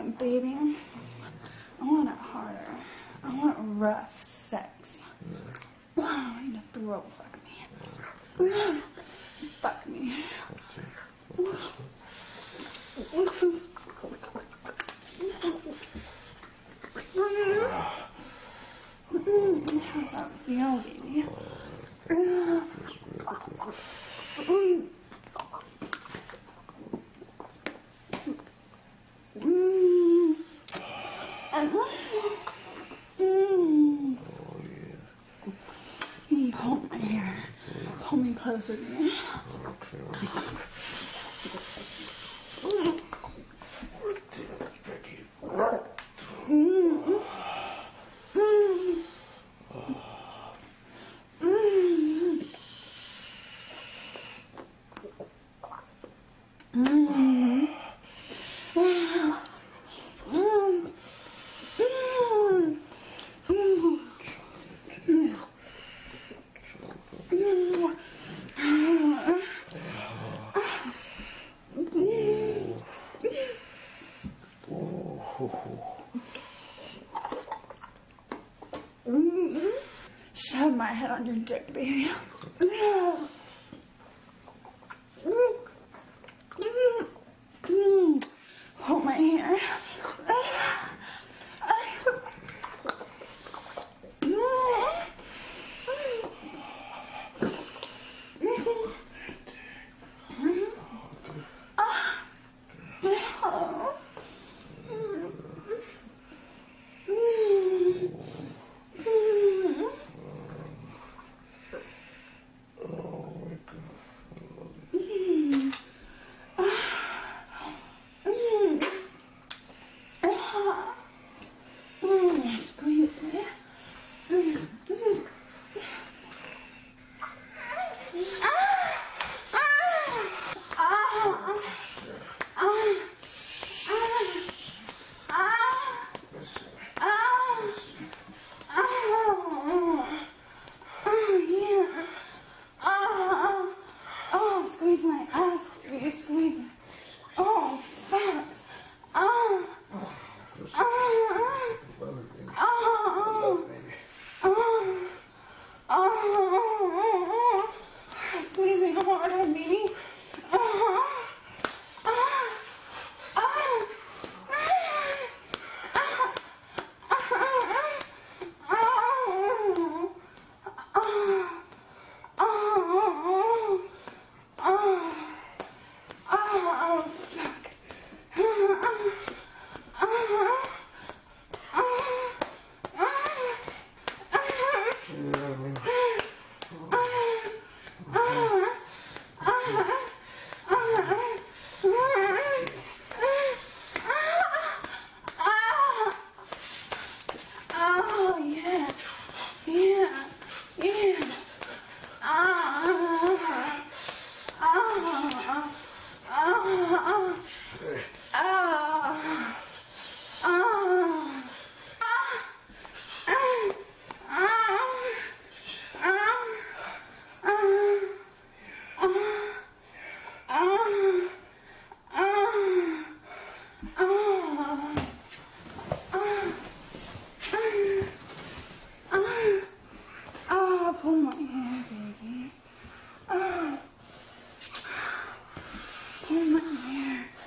want, baby? I want it harder. I want rough sex. Fuck me. Fuck me. How's that feel, baby? You hold my hair. Hold me closer to me. Mm. Shove my head on your dick, baby. there.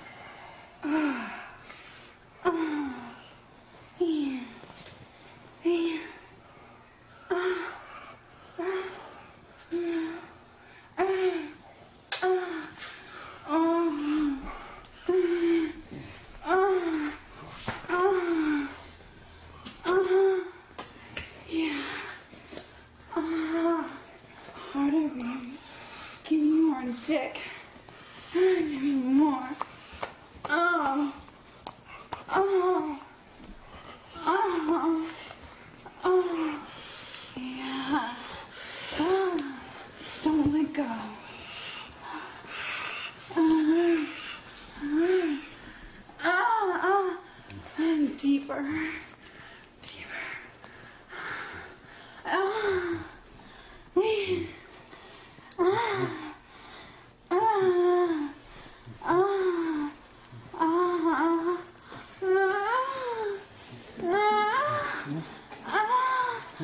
over.